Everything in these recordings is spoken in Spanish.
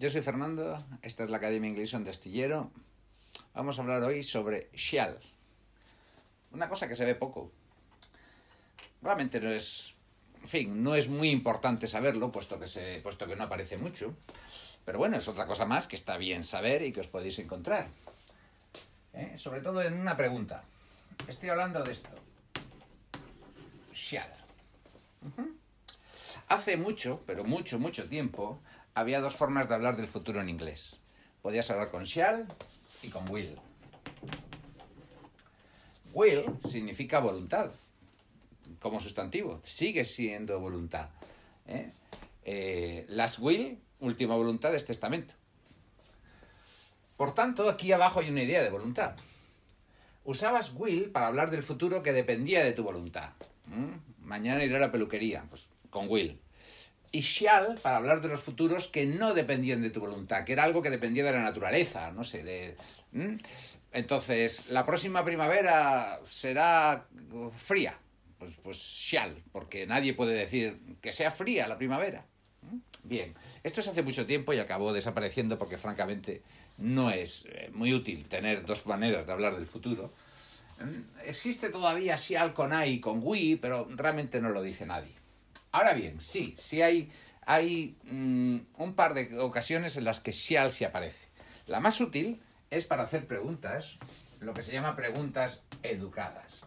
yo soy Fernando, esta es la Academia Inglesa de Astillero. Vamos a hablar hoy sobre shall. Una cosa que se ve poco. Realmente no es, en fin, no es muy importante saberlo, puesto que, se, puesto que no aparece mucho. Pero bueno, es otra cosa más que está bien saber y que os podéis encontrar. ¿Eh? Sobre todo en una pregunta. Estoy hablando de esto. Shall. Hace mucho, pero mucho, mucho tiempo, había dos formas de hablar del futuro en inglés. Podías hablar con shall y con will. Will significa voluntad, como sustantivo, sigue siendo voluntad. ¿eh? Eh, last will, última voluntad, es testamento. Por tanto, aquí abajo hay una idea de voluntad. Usabas will para hablar del futuro que dependía de tu voluntad. Mañana iré a la peluquería, pues con will. Y shall para hablar de los futuros que no dependían de tu voluntad, que era algo que dependía de la naturaleza, no sé, de... Entonces, la próxima primavera será fría. Pues, pues shall, porque nadie puede decir que sea fría la primavera. Bien, esto es hace mucho tiempo y acabó desapareciendo porque francamente no es eh, muy útil tener dos maneras de hablar del futuro. Existe todavía shall con I y con we, pero realmente no lo dice nadie. Ahora bien, sí, sí hay, hay mm, un par de ocasiones en las que shall se aparece. La más útil es para hacer preguntas, lo que se llama preguntas educadas.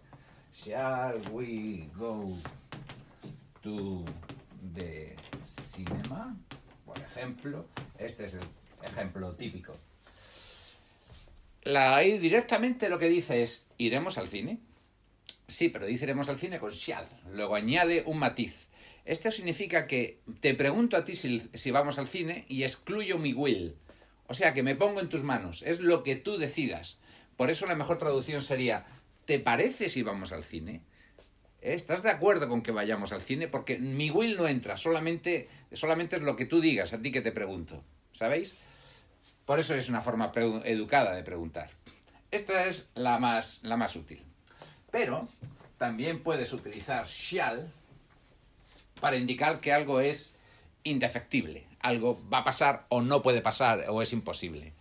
Shall we go to the cinema? Por ejemplo, este es el ejemplo típico. La ahí directamente lo que dice es, ¿iremos al cine? Sí, pero dice iremos al cine con shall. Luego añade un matiz. Esto significa que te pregunto a ti si, vamos al cine y excluyo mi will. O sea, que me pongo en tus manos. Es lo que tú decidas. Por eso la mejor traducción sería, ¿te parece si vamos al cine? ¿Estás de acuerdo con que vayamos al cine? Porque mi will no entra, solamente, solamente es lo que tú digas, a ti que te pregunto. ¿Sabéis? Por eso es una forma educada de preguntar. Esta es la más, la más útil. Pero también puedes utilizar shall para indicar que algo es indefectible, algo va a pasar o no puede pasar o es imposible.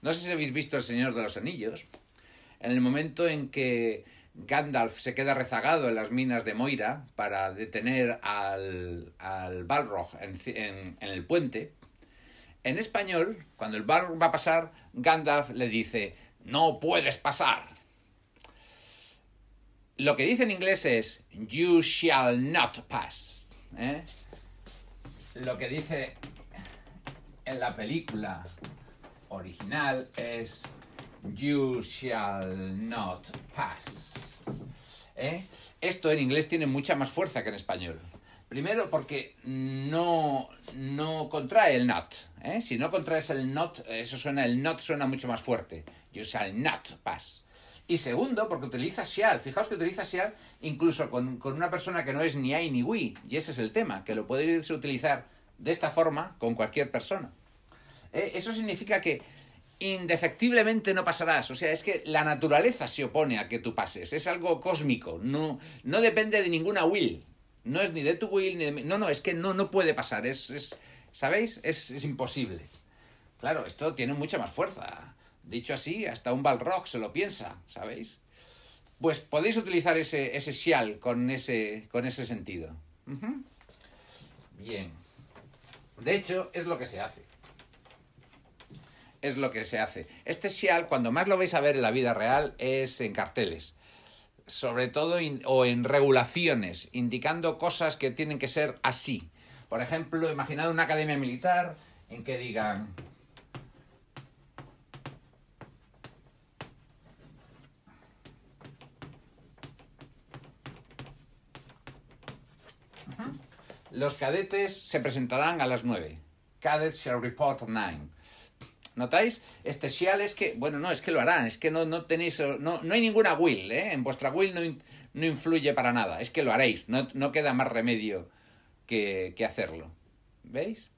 No sé si habéis visto El Señor de los Anillos, en el momento en que Gandalf se queda rezagado en las minas de Moira para detener al, al Balrog en, en, el puente, en español, cuando el Balrog va a pasar, Gandalf le dice, no puedes pasar. Lo que dice en inglés es, you shall not pass. ¿Eh? Lo que dice en la película original es You shall not pass. ¿Eh? Esto en inglés tiene mucha más fuerza que en español. Primero porque no, no contrae el not. ¿eh? Si no contraes el not, eso suena, el not suena mucho más fuerte. You shall not pass. Y segundo, porque utiliza shall. Fijaos que utiliza shall incluso con, con, una persona que no es ni I ni we. Y ese es el tema, que lo podéis utilizar de esta forma con cualquier persona. ¿Eh? Eso significa que indefectiblemente no pasarás. O sea, es que la naturaleza se opone a que tú pases. Es algo cósmico. No, no depende de ninguna will. No es ni de tu will, ni de mi... No, no, es que no, no puede pasar. Es, es ¿Sabéis? Es, es imposible. Claro, esto tiene mucha más fuerza. Dicho así, hasta un Balrog se lo piensa, ¿sabéis? Pues podéis utilizar ese, ese shall con ese, con ese sentido. Uh -huh. Bien. De hecho, es lo que se hace. Es lo que se hace. Este shall, cuando más lo vais a ver en la vida real, es en carteles. Sobre todo, in, o en regulaciones, indicando cosas que tienen que ser así. Por ejemplo, imaginad una academia militar en que digan Los cadetes se presentarán a las 9. Cadets shall report at 9. ¿Notáis? Este shall es que, bueno, no, es que lo harán, es que no, no tenéis, no, no hay ninguna will, ¿eh? En vuestra will no, no influye para nada, es que lo haréis, no, no queda más remedio que, que, hacerlo. ¿Veis?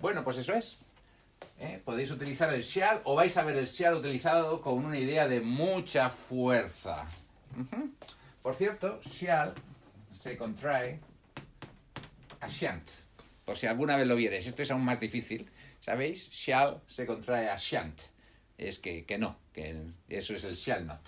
Bueno, pues eso es. ¿Eh? Podéis utilizar el shall o vais a ver el shall utilizado con una idea de mucha fuerza. Por cierto, shall se contrae a shan't. Por si alguna vez lo vieres, esto es aún más difícil. ¿Sabéis? Shall se contrae a shan't. Es que, que no, que eso es el shall not.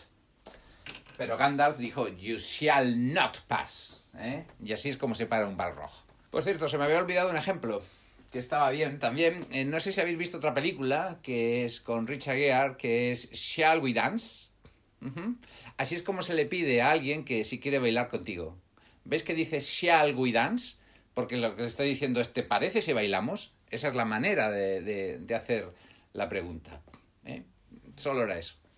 Pero Gandalf dijo, you shall not pass. ¿eh? Y así es como se para un balrog. Por cierto, se me había olvidado un ejemplo que estaba bien también. Eh, no sé si habéis visto otra película que es con Richard Gere, que es Shall We Dance. Así es como se le pide a alguien que si quiere bailar contigo. ¿Ves que dice Shall We Dance? Porque lo que está diciendo es, ¿te parece si bailamos? Esa es la manera de, de- de hacer la pregunta. ¿eh? Solo era eso.